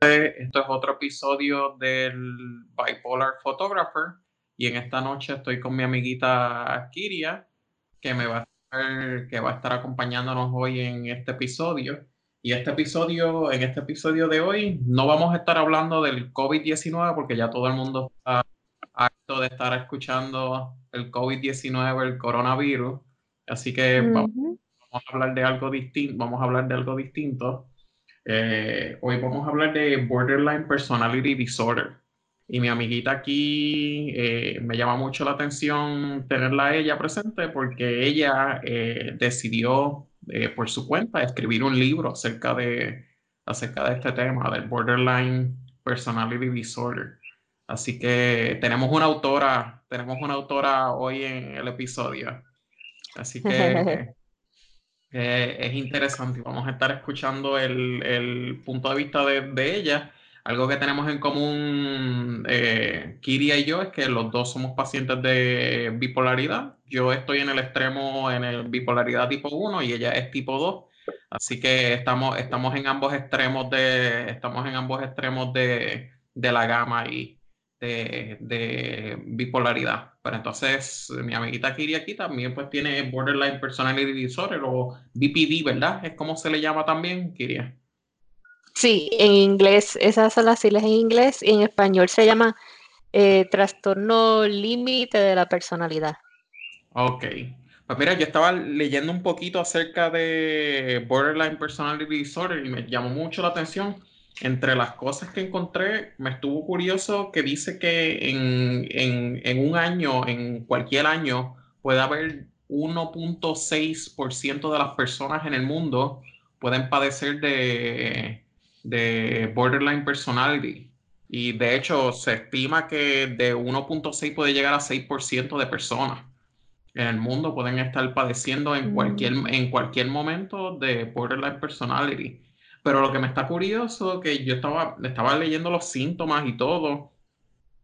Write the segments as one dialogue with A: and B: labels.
A: Esto es otro episodio del Bipolar Photographer y en esta noche estoy con mi amiguita Kiria que me va a estar, que va a estar acompañándonos hoy en este episodio. Y este episodio, en este episodio de hoy, no vamos a estar hablando del COVID-19 porque ya todo el mundo está harto de estar escuchando el COVID-19, el coronavirus. Así que vamos, vamos a hablar de algo distinto, vamos a hablar de algo distinto. Eh, hoy vamos a hablar de Borderline Personality Disorder. Y mi amiguita aquí eh, me llama mucho la atención tenerla a ella presente porque ella eh, decidió por su cuenta escribir un libro acerca de, acerca de este tema, del Borderline Personality Disorder. Así que tenemos una autora, tenemos una autora hoy en el episodio. Así que Eh, es interesante. Vamos a estar escuchando el, punto de vista de, ella. Algo que tenemos en común, eh, Kiria y yo, es que los dos somos pacientes de bipolaridad. Yo estoy en el extremo, en el bipolaridad tipo 1 y ella es tipo 2. Así que estamos, estamos en ambos extremos de, estamos en ambos extremos de, de la gama y de, bipolaridad. Pero entonces mi amiguita Kiri aquí también pues tiene Borderline Personality Disorder o BPD, ¿verdad? Es como se le llama también, Kiria.
B: Sí, en inglés, esas son las siglas en inglés y en español se llama eh, trastorno límite de la personalidad.
A: Ok. Pues mira, yo estaba leyendo un poquito acerca de Borderline Personality Disorder y me llamó mucho la atención entre las cosas que encontré, me estuvo curioso que dice que en, un año, en cualquier año, puede haber 1.6% de las personas en el mundo pueden padecer de, de borderline personality. Y de hecho, se estima que de 1.6 puede llegar a 6% de personas en el mundo pueden estar padeciendo en cualquier, mm. en cualquier momento de borderline personality. Pero lo que me está curioso, que yo estaba, estaba leyendo los síntomas y todo,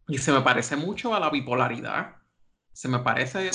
A: y se me parece mucho a la bipolaridad. Se me parece,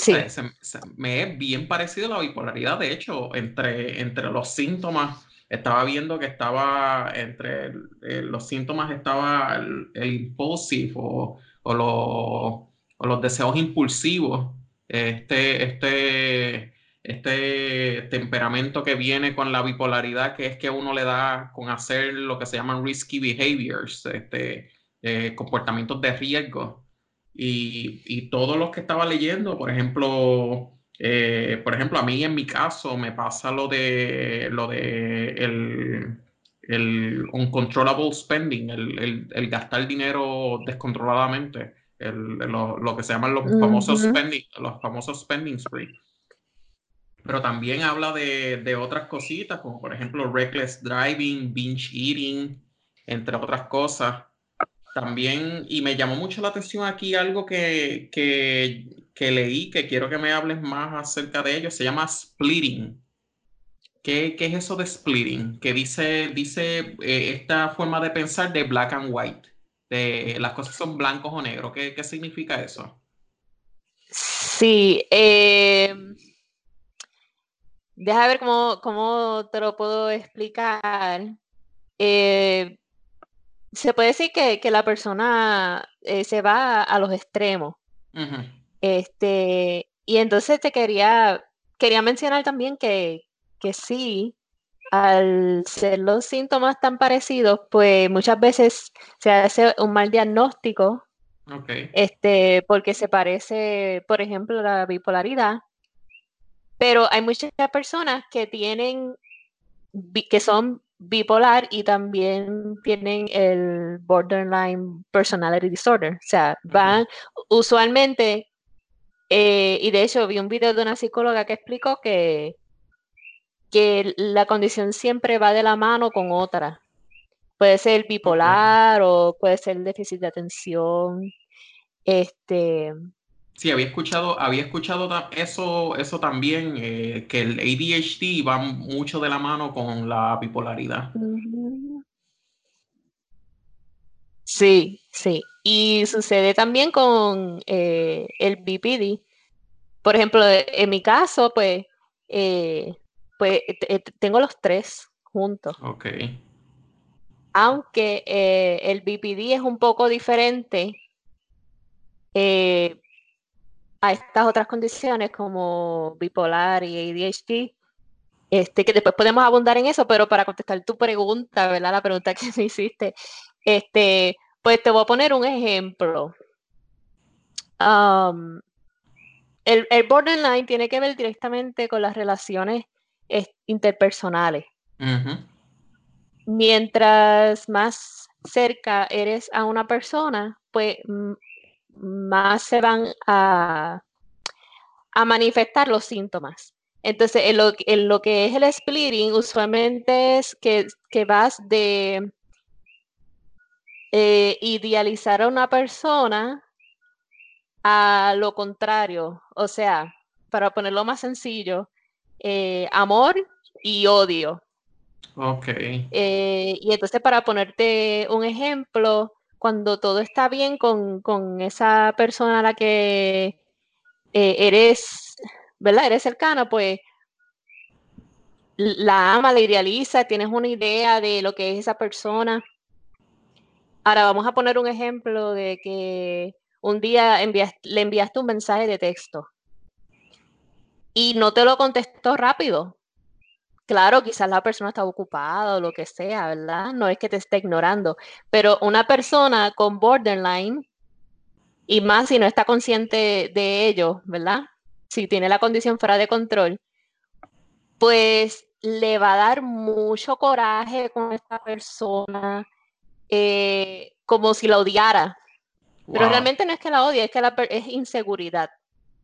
A: me es bien parecido a la bipolaridad. De hecho, entre, entre los síntomas, estaba viendo que estaba, entre los síntomas estaba el, impulsive o, o, o los deseos impulsivos. Este, este, este temperamento que viene con la bipolaridad, que es que uno le da con hacer lo que se llaman risky behaviors, este, eh, comportamientos de riesgo. Y, y todos los que estaba leyendo, por ejemplo, eh, por ejemplo, a mí en mi caso me pasa lo de lo de el, el uncontrollable spending, el, el, gastar dinero descontroladamente, lo, lo, que se llaman los famosos spending, los famosos spending spree pero también habla de, otras cositas, como por ejemplo reckless driving, binge eating, entre otras cosas. También, y me llamó mucho la atención aquí algo que, que, leí, que quiero que me hables más acerca de ello, se llama splitting. ¿Qué, es eso de splitting? Que dice, dice eh, esta forma de pensar de black and white, de las cosas son blancos o negros. ¿Qué, qué significa eso?
B: Sí, eh Deja ver cómo, te lo puedo explicar. Eh, se puede decir que, la persona eh, se va a, los extremos. Este, y entonces te quería, quería mencionar también que, que sí, al ser los síntomas tan parecidos, pues muchas veces se hace un mal diagnóstico. Este, porque se parece, por ejemplo, la bipolaridad pero hay muchas personas que tienen, que son bipolar y también tienen el borderline personality disorder. O sea, van usualmente, eh, y de hecho vi un video de una psicóloga que explicó que, que la condición siempre va de la mano con otra. Puede ser bipolar o puede ser déficit de atención. Este,
A: Sí, había escuchado, había escuchado eso, eso también, eh, que el ADHD va mucho de la mano con la bipolaridad.
B: Sí, sí. Y sucede también con eh, el BPD. Por ejemplo, en mi caso, pues, eh, pues tengo los tres juntos.
A: Ok.
B: aunque el BPD es un poco diferente eh, a estas otras condiciones como bipolar y ADHD, este, que después podemos abundar en eso, pero para contestar tu pregunta, ¿verdad? La pregunta que me hiciste, este, pues te voy a poner un ejemplo. Um, el, borderline tiene que ver directamente con las relaciones interpersonales. Mientras más cerca eres a una persona, pues más se van a, a manifestar los síntomas. Entonces, en lo, que es el splitting, usualmente es que, vas de eh, idealizar a una persona a lo contrario. O sea, para ponerlo más sencillo, eh, amor y odio.
A: Ok.
B: Eh, y entonces, para ponerte un ejemplo, cuando todo está bien con, esa persona a la que eres ¿verdad? Eres cercana, pues la ama, la idealiza, tienes una idea de lo que es esa persona. Ahora vamos a poner un ejemplo de que un día le enviaste un mensaje de texto y no te lo contestó rápido. Claro, quizás la persona está ocupada o lo que sea, ¿verdad? No es que te esté ignorando, pero una persona con borderline, y más si no está consciente de ello, ¿verdad? si tiene la condición fuera de control, pues le va a dar mucho coraje con esta persona, eh, como si la odiara. Pero realmente no es que la odie, es que la es inseguridad.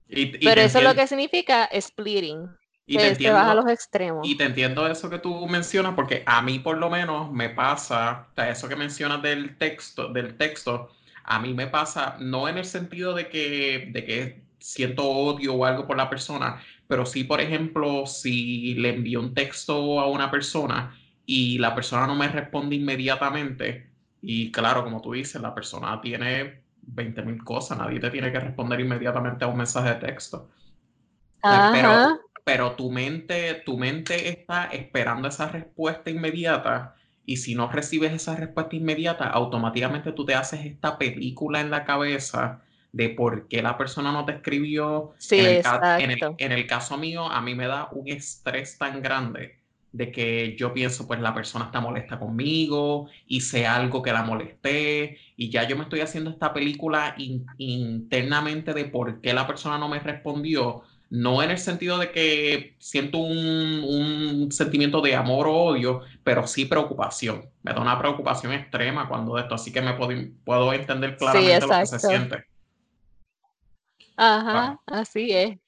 B: Pero eso es lo que significa splitting. Y te, entiendo, a los extremos.
A: Y te entiendo eso que tú mencionas, porque a mí por lo menos me pasa, o eso que mencionas del texto, del texto, a mí me pasa, no en el sentido de que, de que siento odio o algo por la persona, pero sí, por ejemplo, si le envío un texto a una persona y la persona no me responde inmediatamente, y claro, como tú dices, la persona tiene 20 mil cosas, nadie te tiene que responder inmediatamente a un mensaje de texto. Pero, pero tu mente, tu mente está esperando esa respuesta inmediata y si no recibes esa respuesta inmediata, automáticamente tú te haces esta película en la cabeza de por qué la persona no te escribió.
B: Sí,
A: en,
B: el
A: en, el, caso mío, a mí me da un estrés tan grande de que yo pienso, pues la persona está molesta conmigo, hice algo que la molesté, y ya yo me estoy haciendo esta película internamente de por qué la persona no me respondió, no en el sentido de que siento un, sentimiento de amor o odio, pero sí preocupación. Me da una preocupación extrema cuando de esto, así que me puedo, puedo entender claramente lo que se siente.
B: Ajá, así es.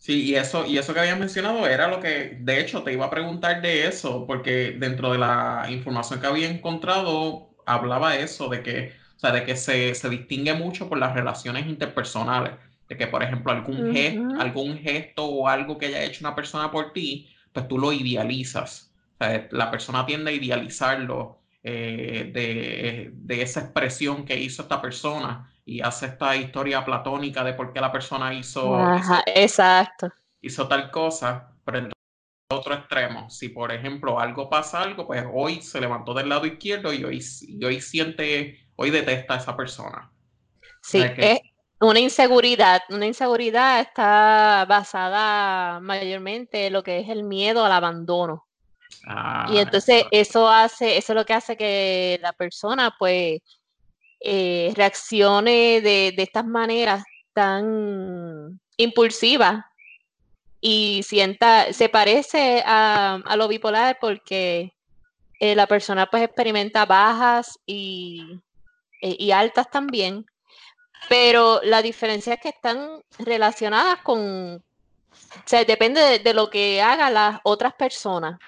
A: Sí, y eso, y eso que habías mencionado era lo que, de hecho, te iba a preguntar de eso, porque dentro de la información que había encontrado, hablaba eso, de que, o sea, de que se, distingue mucho por las relaciones interpersonales, de que, por ejemplo, algún, gesto, algún gesto o algo que haya hecho una persona por ti, pues tú lo idealizas. O sea, la persona tiende a idealizarlo eh, de, de esa expresión que hizo esta persona y hace esta historia platónica de por qué la persona hizo,
B: exacto.
A: hizo tal cosa, pero en otro extremo, si por ejemplo algo pasa algo, pues hoy se levantó del lado izquierdo y hoy, hoy siente, hoy detesta a esa persona.
B: Sí, es una inseguridad, una inseguridad está basada mayormente en lo que es el miedo al abandono. Ah, y entonces eso hace, eso es lo que hace que la persona pues eh, reaccione de, estas maneras tan impulsivas y sienta, se parece a, lo bipolar porque eh, la persona pues experimenta bajas y, e, altas también, pero la diferencia es que están relacionadas con, o sea, depende de lo que hagan las otras personas.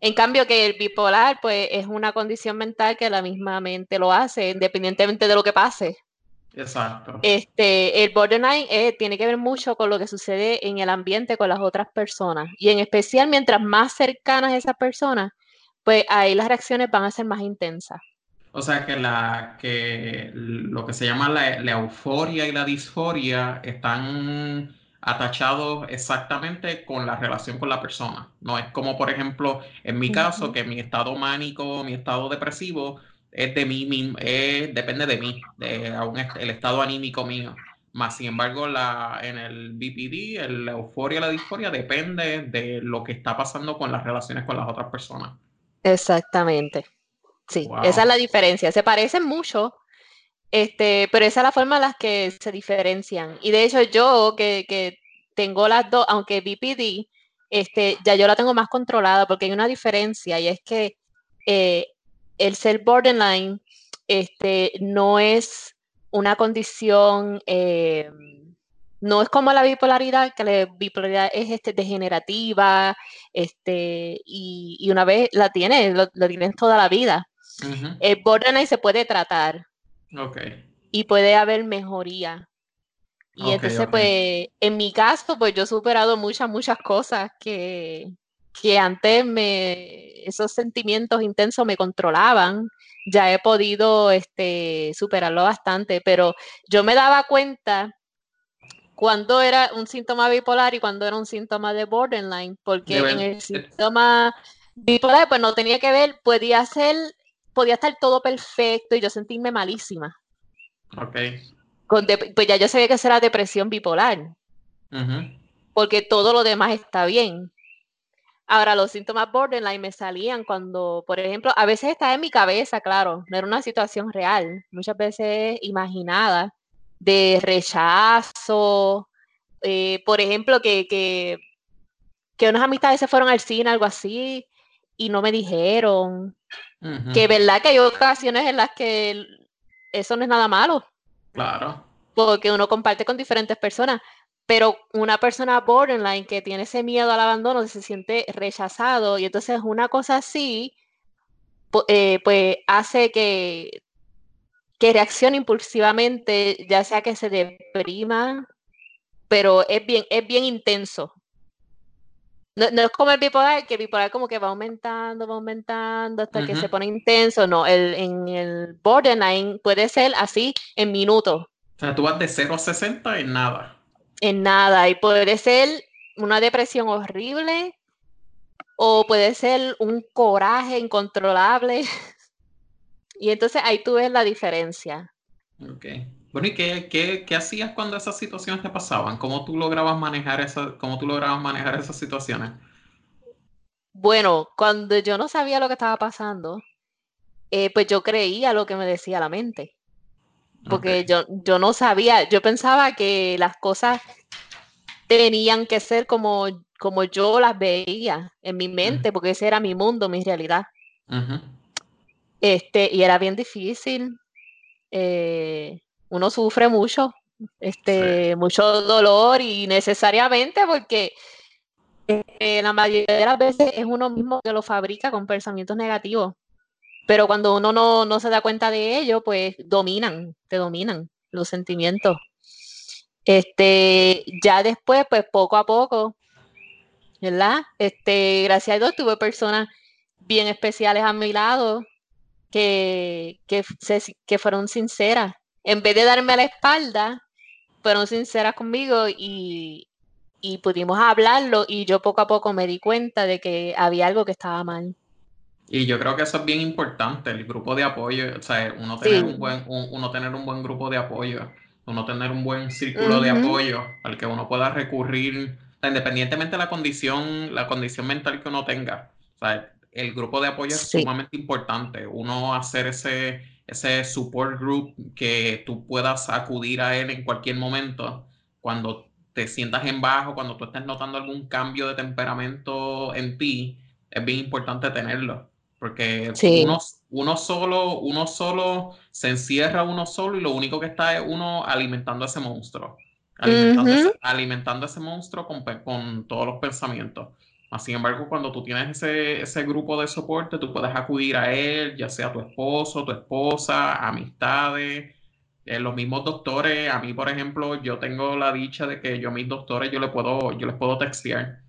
B: En cambio que el bipolar, pues, es una condición mental que la misma mente lo hace, independientemente de lo que pase.
A: Exacto.
B: Este, el borderline eh, tiene que ver mucho con lo que sucede en el ambiente con las otras personas. Y en especial, mientras más cercanas esas personas, pues ahí las reacciones van a ser más intensas.
A: O sea que la que lo que se llama la, la euforia y la disforia están atachados exactamente con la relación con la persona. No es como, por ejemplo, en mi caso, que mi estado mánico, mi estado depresivo, es de mí, depende de mí, de el estado anímico mío. Más sin embargo, la, en el BPD, el, la euforia, la disforia depende de lo que está pasando con las relaciones con las otras personas.
B: Exactamente. Sí, esa es la diferencia. Se parecen mucho, este, pero esa es la forma en la que se diferencian. Y de hecho, yo que, que tengo las dos, aunque BPD, este, ya yo la tengo más controlada porque hay una diferencia y es que eh, el ser borderline este, no es una condición, eh, no es como la bipolaridad, que la bipolaridad es este, degenerativa, este, y, una vez la tienes, lo, tienes toda la vida. El borderline se puede tratar. Y puede haber mejoría. Y entonces, pues, en mi caso, pues yo he superado muchas, muchas cosas que, que antes me, esos sentimientos intensos me controlaban ya he podido este, superarlo bastante, pero yo me daba cuenta cuando era un síntoma bipolar y cuando era un síntoma de borderline, porque en el síntoma bipolar pues no tenía que ver, podía ser, podía estar todo perfecto y yo sentirme malísima.
A: Ok.
B: pues ya yo sabía que eso era depresión bipolar. Porque todo lo demás está bien. Ahora, los síntomas borderline me salían cuando, por ejemplo, a veces estaba en mi cabeza, claro, no era una situación real, muchas veces imaginada, de rechazo, eh, por ejemplo, que, que, que, unas amistades se fueron al cine, algo así, y no me dijeron. Que verdad que hay ocasiones en las que eso no es nada malo.
A: Claro.
B: Porque uno comparte con diferentes personas. Pero una persona borderline que tiene ese miedo al abandono, se siente rechazado y entonces una cosa así, eh, pues hace que, que reaccione impulsivamente, ya sea que se deprima, pero es bien, es bien intenso. No, es como el bipolar, que el bipolar como que va aumentando, va aumentando hasta que se pone intenso. No, el, en el borderline puede ser así en minutos.
A: O sea, tú vas de 0 a 60 en nada
B: en nada y puede ser una depresión horrible o puede ser un coraje incontrolable. y entonces ahí tú ves la diferencia.
A: Ok. Bueno, ¿y qué, hacías cuando esas situaciones te pasaban? ¿Cómo tú lograbas manejar, esa, cómo tú lograbas manejar esas situaciones?
B: Bueno, cuando yo no sabía lo que estaba pasando, eh, pues yo creía lo que me decía la mente porque yo, yo no sabía, yo pensaba que las cosas tenían que ser como, como yo las veía en mi mente, porque ese era mi mundo, mi realidad. Este, y era bien difícil. Eh, uno sufre mucho, este, mucho dolor y necesariamente porque eh, la mayoría de las veces es uno mismo que lo fabrica con pensamientos negativos. Pero cuando uno no, se da cuenta de ello, pues dominan, te dominan los sentimientos. Este, ya después, pues poco a poco, ¿verdad? Este, gracias a Dios tuve personas bien especiales a mi lado que, que, que fueron sinceras. En vez de darme la espalda, fueron sinceras conmigo y, y pudimos hablarlo y yo poco a poco me di cuenta de que había algo que estaba mal.
A: Y yo creo que eso es bien importante, el grupo de apoyo, o sea, uno tener, un, buen, uno tener un buen grupo de apoyo, uno tener un buen círculo de apoyo al que uno pueda recurrir, independientemente de la condición, la condición mental que uno tenga. O sea, el grupo de apoyo es sumamente importante. Uno hacer ese, ese support group que tú puedas acudir a él en cualquier momento cuando te sientas en bajo, cuando tú estés notando algún cambio de temperamento en ti, es bien importante tenerlo. Porque uno, uno, solo, uno solo se encierra uno solo y lo único que está es uno alimentando a ese monstruo. Alimentando, ese, monstruo con, con, todos los pensamientos. Sin embargo, cuando tú tienes ese, ese, grupo de soporte, tú puedes acudir a él, ya sea tu esposo, tu esposa, amistades, eh, los mismos doctores. A mí, por ejemplo, yo tengo la dicha de que yo mis doctores yo, le puedo, yo les puedo textear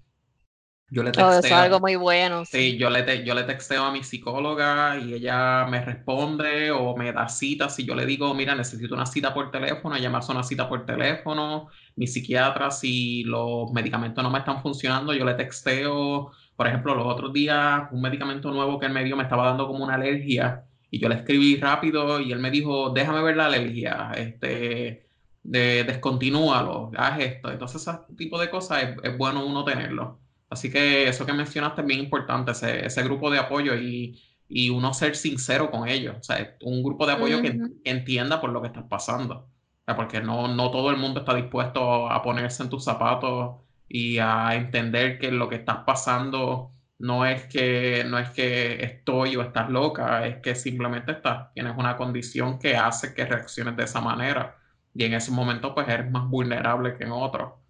A: Yo le
B: texteo. Oh, eso es algo muy bueno.
A: Sí, Yo, le yo le texteo a mi psicóloga y ella me responde o me da cita. Si yo le digo, mira, necesito una cita por teléfono, ella me hace una cita por teléfono. Mi psiquiatra, si los medicamentos no me están funcionando, yo le texteo. Por ejemplo, los otros días, un medicamento nuevo que él me dio me estaba dando como una alergia y yo le escribí rápido y él me dijo, déjame ver la alergia, este, de, descontinúalo, haz esto. Entonces, ese tipo de cosas es, es bueno uno tenerlo. Así que eso que mencionaste es bien importante, ese, ese grupo de apoyo y, y, uno ser sincero con ellos. O sea, un grupo de apoyo que entienda por lo que estás pasando. O sea, porque no, no todo el mundo está dispuesto a ponerse en tus zapatos y a entender que lo que estás pasando no es que, no es que estoy o estás loca, es que simplemente estás, tienes una condición que hace que reacciones de esa manera. Y en ese momento, pues eres más vulnerable que en otro.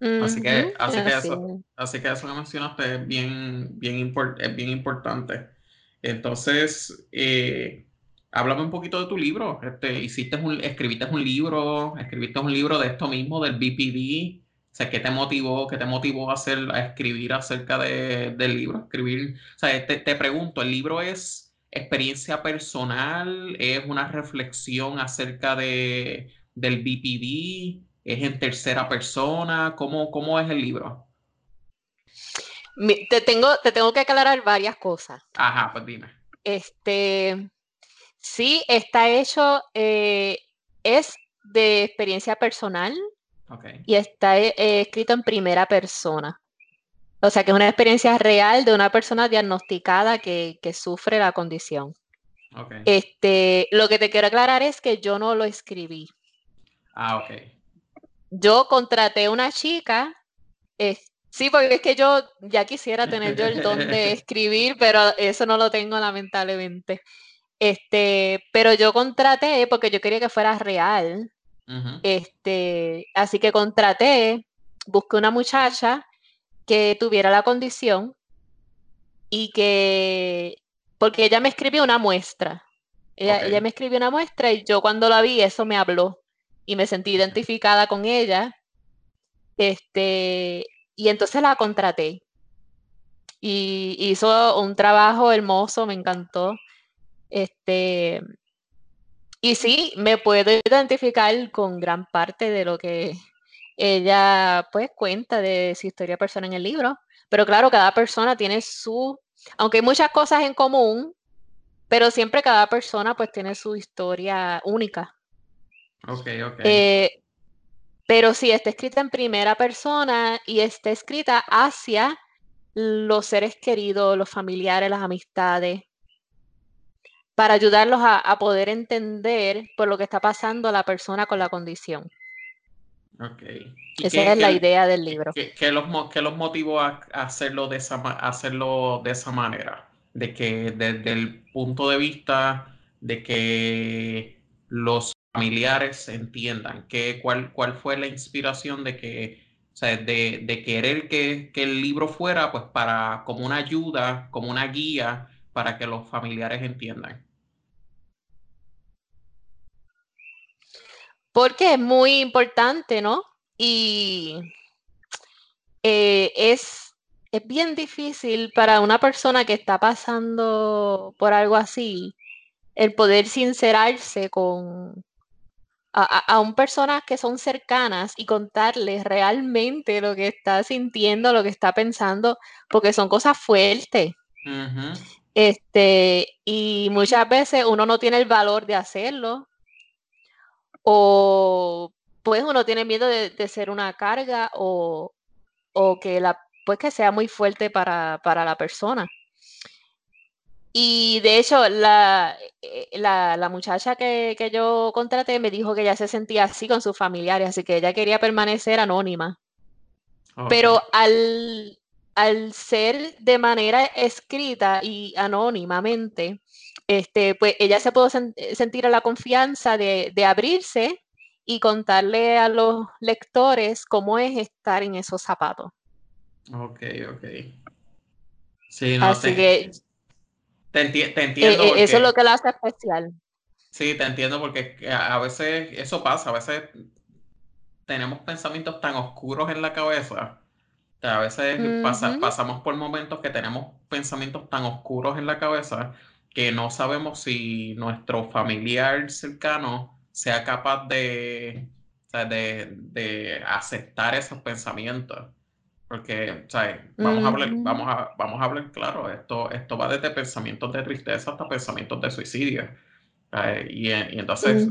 A: Así que, así que eso, así que eso que mencionaste es bien, bien, es bien importante. Entonces, eh, háblame un poquito de tu libro. Este, hiciste un, escribiste un libro, escribiste un libro de esto mismo, del BPD. O sea, ¿qué te motivó, qué te motivó a, hacer, a escribir acerca de, del libro? Escribir, o sea, te, te pregunto, ¿el libro es experiencia personal? ¿Es una reflexión acerca de, del BPD? ¿Es en tercera persona? ¿Cómo, cómo es el libro?
B: Te tengo, te tengo que aclarar varias cosas.
A: Ajá, pues dime.
B: Este, sí, está hecho, eh, es de experiencia personal okay. y está eh, escrito en primera persona. O sea que es una experiencia real de una persona diagnosticada que, que sufre la condición. Okay. Este, lo que te quiero aclarar es que yo no lo escribí.
A: Ah, ok
B: yo contraté una chica, sí, porque es que yo ya quisiera tener yo el don de escribir, pero eso no lo tengo lamentablemente. Este, pero yo contraté porque yo quería que fuera real. Este, así que contraté, busqué una muchacha que tuviera la condición y que, porque ella me escribió una muestra. Ella, ella me escribió una muestra y yo cuando la vi, eso me habló y me sentí identificada con ella. Este, y entonces la contraté. Y hizo un trabajo hermoso, me encantó. Este, y sí, me puedo identificar con gran parte de lo que ella pues cuenta de su historia personal en el libro. Pero claro, cada persona tiene su, aunque hay muchas cosas en común, pero siempre cada persona pues tiene su historia única.
A: Ok, ok.
B: Eh, pero sí, está escrita en primera persona y está escrita hacia los seres queridos, los familiares, las amistades, para ayudarlos a, poder entender por lo que está pasando la persona con la condición.
A: Ok.
B: Esa es la idea del libro.
A: ¿Qué, los, los, motivó a hacerlo de, esa, hacerlo de esa manera? De que desde el punto de vista de que los familiares entiendan que, cuál, cuál fue la inspiración de que, o sea, de, de querer que, que, el libro fuera pues para como una ayuda, como una guía para que los familiares entiendan.
B: Porque es muy importante, ¿no? Y eh, es, es bien difícil para una persona que está pasando por algo así, el poder sincerarse con, a, un personas que son cercanas y contarles realmente lo que está sintiendo, lo que está pensando, porque son cosas fuertes. Este, y muchas veces uno no tiene el valor de hacerlo. O pues uno tiene miedo de, ser una carga o, o, que la pues que sea muy fuerte para, para la persona. Y de hecho, la, eh, la, muchacha que, yo contraté me dijo que ella se sentía así con sus familiares, así que ella quería permanecer anónima. Pero al, al ser de manera escrita y anónimamente, este, pues ella se pudo sentir la confianza de, abrirse y contarle a los lectores cómo es estar en esos zapatos.
A: Ok, ok.
B: Sí, no Así que
A: te, entiendo.
B: Eh, eh, eso es lo que la hace especial.
A: Sí, te entiendo porque a veces eso pasa, a veces tenemos pensamientos tan oscuros en la cabeza a veces pasamos por momentos que tenemos pensamientos tan oscuros en la cabeza que no sabemos si nuestro familiar cercano sea capaz de, de, aceptar esos pensamientos. Porque, Vamos, a hablar, vamos, a, vamos a hablar claro, esto, esto va desde pensamientos de tristeza hasta pensamientos de suicidio. Y, entonces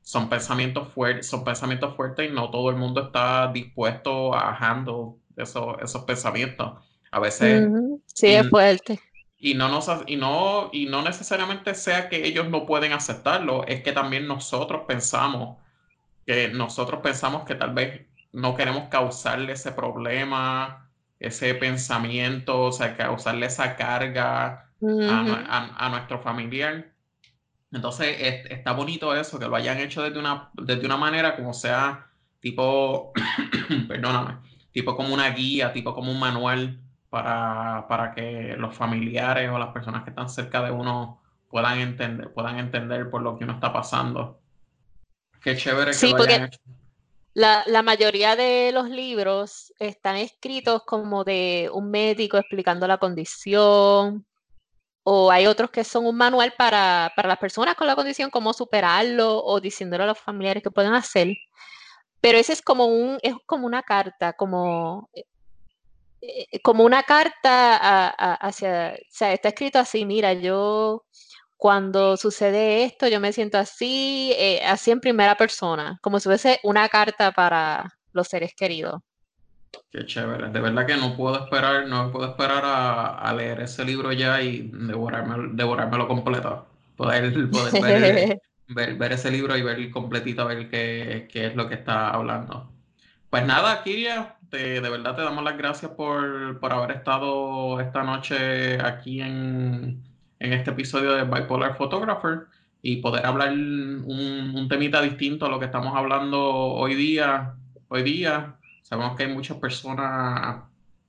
A: son pensamientos fuertes, son pensamientos fuertes y no todo el mundo está dispuesto a handle esos, esos pensamientos. A veces.
B: Sí, es fuerte.
A: Y no, nos, y, no, y no necesariamente sea que ellos no pueden aceptarlo, es que también nosotros pensamos que nosotros pensamos que tal vez no queremos causarle ese problema, ese pensamiento, o sea, causarle esa carga a, nuestro familiar. Entonces, está bonito eso, que lo hayan hecho desde una, desde una manera como sea tipo, perdóname, tipo como una guía, tipo como un manual para, para, que los familiares o las personas que están cerca de uno puedan entender, puedan entender por lo que uno está pasando. Qué chévere que lo hayan hecho.
B: La, mayoría de los libros están escritos como de un médico explicando la condición, o hay otros que son un manual para, para las personas con la condición, cómo superarlo, o diciéndole a los familiares qué pueden hacer. Pero ese es como un, es como una carta, como, eh, eh, como una carta hacia, o sea, está escrito así, mira, yo cuando sucede esto, yo me siento así, eh, así en primera persona, como si fuese una carta para los seres queridos.
A: Qué chévere. De verdad que no puedo esperar, no puedo esperar a, leer ese libro ya y devorarme, devorármelo completo. Poder, poder ver, ver, ese libro y ver completito, ver qué, qué, es lo que está hablando. Pues nada, Kiria, de verdad te damos las gracias por, por haber estado esta noche aquí en, en, este episodio de Bipolar Photographer y poder hablar un, un, temita distinto a lo que estamos hablando hoy día. Hoy día sabemos que hay muchas personas,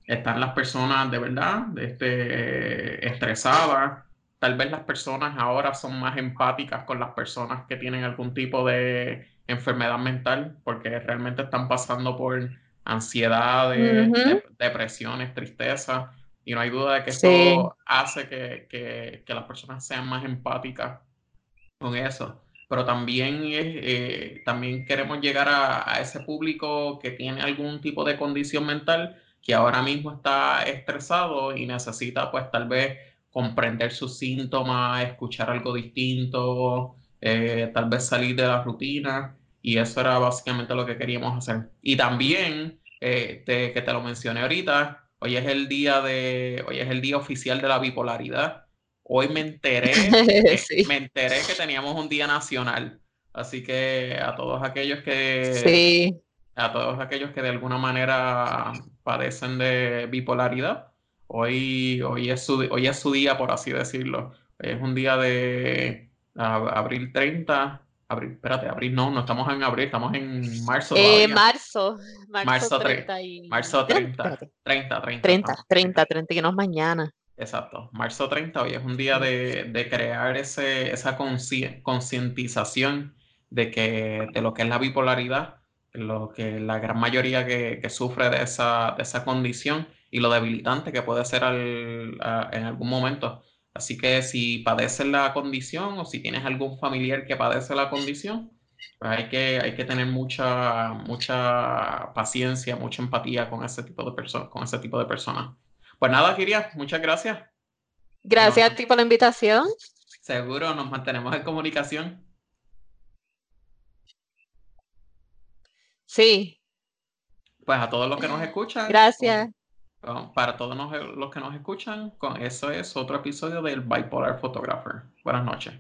A: están las personas de verdad este, estresadas, tal vez las personas ahora son más empáticas con las personas que tienen algún tipo de enfermedad mental porque realmente están pasando por ansiedades, depresiones, tristeza. Y no hay duda de que esto hace que, las personas sean más empáticas con eso. Pero también, eh, también queremos llegar a, a, ese público que tiene algún tipo de condición mental que ahora mismo está estresado y necesita pues tal vez comprender sus síntomas, escuchar algo distinto, eh, tal vez salir de la rutina. Y eso era básicamente lo que queríamos hacer. Y también, eh, que te lo mencioné ahorita, hoy es el día de, hoy es el día oficial de la bipolaridad. Hoy me enteré, me enteré que teníamos un día nacional. Así que a todos aquellos que, sí. a todos aquellos que de alguna manera padecen de bipolaridad, Hoy, hoy, es su, hoy es su día, por así decirlo. Es un día de abril 30. Abril, espérate, abril no, no estamos en abril, estamos en marzo.
B: Eh, marzo,
A: marzo, 30. marzo 30, 30, 30. 30,
B: 30, 30, que no es mañana.
A: Exacto, marzo 30, hoy es un día de, de crear ese, esa concientización de, que, de lo que es la bipolaridad, lo que la gran mayoría que, que sufre de esa, de esa condición y lo debilitante que puede ser en algún momento. Así que si padeces la condición o si tienes algún familiar que padece la condición, pues hay que, hay que tener mucha, mucha paciencia, mucha empatía con ese tipo de personas, con ese tipo de personas. Pues nada, Kiria, muchas gracias.
B: Gracias a ti por la invitación.
A: Seguro, nos mantenemos en comunicación.
B: Sí.
A: Pues a todos los que nos escuchan.
B: Gracias.
A: Para todos los que nos escuchan, con eso es otro episodio del Bipolar Photographer. Buenas noches.